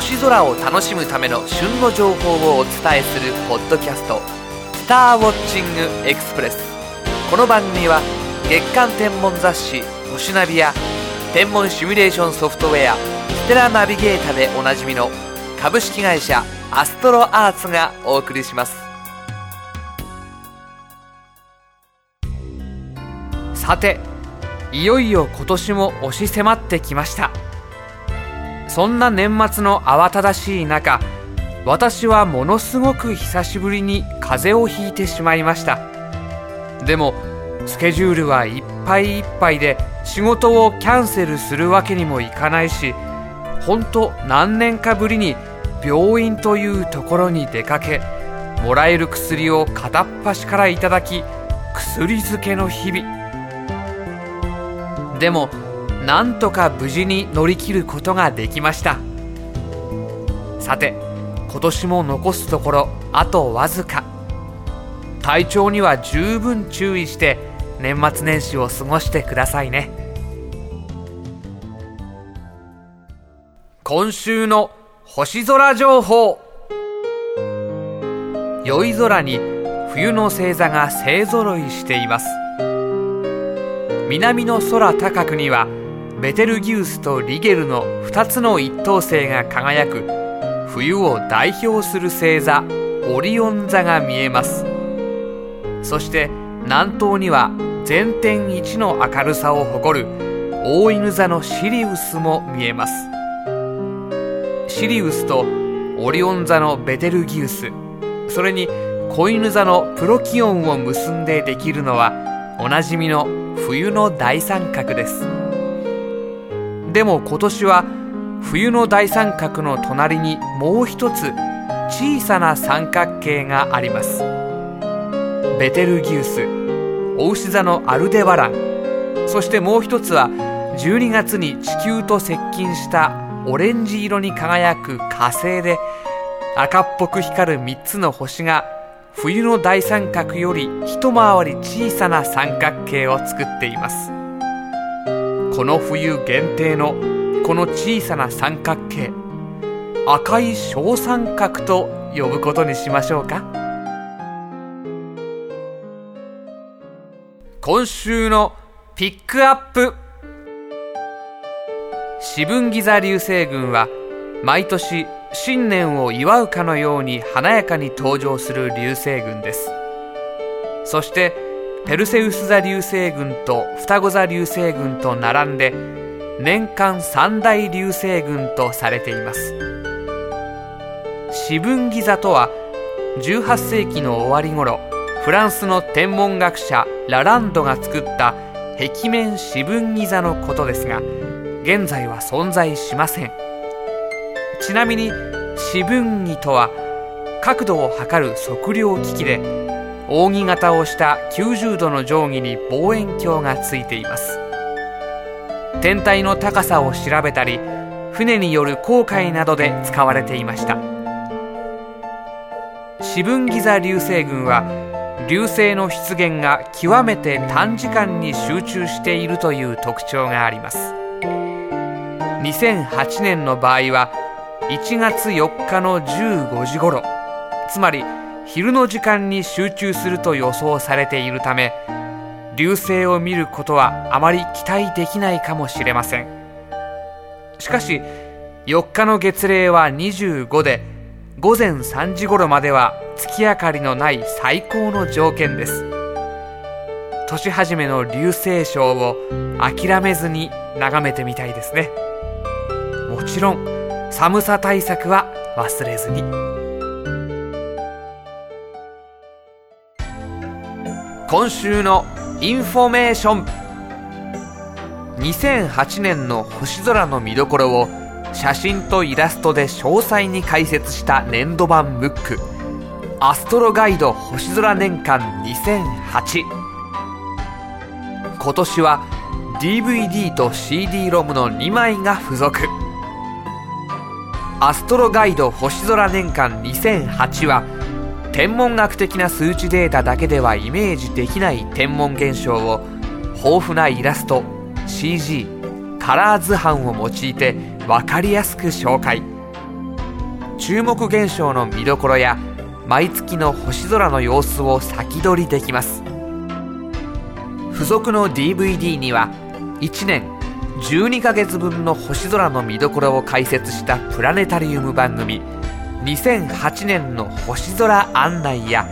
星空を楽しむための旬の情報をお伝えするポッドキャスト「スターウォッチングエクスプレス」この番組は月間天文雑誌「星ナビ」や天文シミュレーションソフトウェア「ステラナビゲータ」でおなじみの株式会社アストロアーツがお送りします。さていよいよ今年も押し迫ってきました。そんな年末の慌ただしい中私はものすごく久しぶりに風邪をひいてしまいました。でもスケジュールはいっぱいいっぱいで仕事をキャンセルするわけにもいかないし本当何年かぶりに病院というところに出かけもらえる薬を片っ端からいただき薬漬けの日々。でもなんとか無事に乗り切ることができました。さて今年も残すところあとわずか。体調には十分注意して年末年始を過ごしてくださいね。今週の星空情報。酔い空に冬の星座が勢ぞろいしています。南の空高くにはベテルギウスとリゲルの2つの一等星が輝く。冬を代表する星座オリオン座が見えます。そして南東には全天一の明るさを誇る大犬座のシリウスも見えます。シリウスとオリオン座のベテルギウス。それに子犬座のプロキオンを結んでできるのはおなじみの冬の大三角です。でも今年は冬の大三角の隣にもう一つ小さな三角形があります。ベテルギウスお牛座のアルデバランそしてもう一つは12月に地球と接近したオレンジ色に輝く火星で赤っぽく光る3つの星が冬の大三角より一回り小さな三角形を作っています。この冬限定のこの小さな三角形赤い小三角と呼ぶことにしましょうか。今週のピックアップ。四分ギザ流星群は毎年新年を祝うかのように華やかに登場する流星群です。そしてペルセウス座流星群と双子座流星群と並んで年間三大流星群とされています。四分ギザとは18世紀の終わり頃フランスの天文学者ラランドが作った壁面四分ギザのことですが現在は存在しません。ちなみに四分儀とは角度を測る測量機器で扇形をした90度の定規に望遠鏡がついています。天体の高さを調べたり船による航海などで使われていました。四分ギザ流星群は流星の出現が極めて短時間に集中しているという特徴があります。2008年の場合は1月4日の15時頃つまり昼の時間に集中すると予想されているため流星を見ることはあまり期待できないかもしれません。しかし4日の月齢は25で午前3時頃までは月明かりのない最高の条件です。年始めの流星ショーを諦めずに眺めてみたいですね。もちろん寒さ対策は忘れずに。今週のインフォメーション。2008年の星空の見どころを写真とイラストで詳細に解説した年度版ブック「アストロガイド星空年間2008」今年は DVD と CD ロムの2枚が付属。アストロガイド星空年間2008は天文学的な数値データだけではイメージできない天文現象を豊富なイラスト CG カラー図版を用いて分かりやすく紹介。注目現象の見どころや毎月の星空の様子を先取りできます。付属の DVD には1年12ヶ月分の星空の見どころを解説したプラネタリウム番組2008年の星空案内や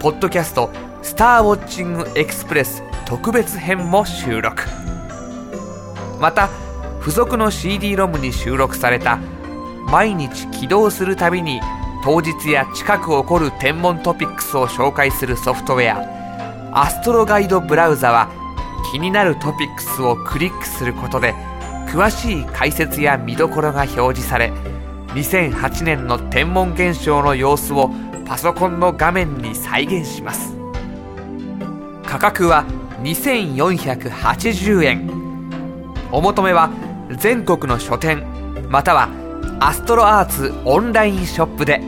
ポッドキャスト「スターウォッチングエクスプレス」特別編も収録。また付属の CD ロムに収録された毎日起動するたびに当日や近く起こる天文トピックスを紹介するソフトウェアアストロガイドブラウザは気になるトピックスをクリックすることで詳しい解説や見どころが表示され2008年の天文現象の様子をパソコンの画面に再現します。価格は2480円お求めは全国の書店またはアストロアーツオンラインショップで。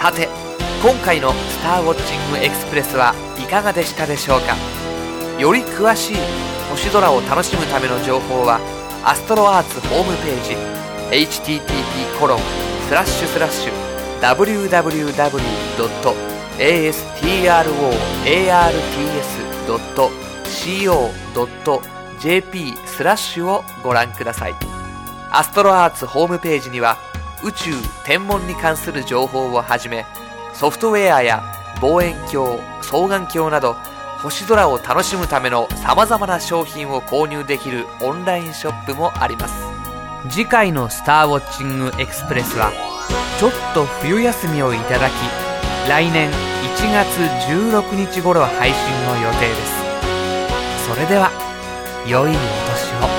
さて今回の「スターウォッチングエクスプレス」はいかがでしたでしょうか？より詳しい星空を楽しむための情報はアストロアーツホームページ http コロンスラッシュスラッシュ www.astroarts.co.jp スラッシュをご覧ください。アストロアーツホームページには宇宙天文に関する情報をはじめソフトウェアや望遠鏡双眼鏡など星空を楽しむための様々な商品を購入できるオンラインショップもあります。次回のスターウォッチングエクスプレスはちょっと冬休みをいただき来年1月16日頃配信の予定です。それでは良いお年を。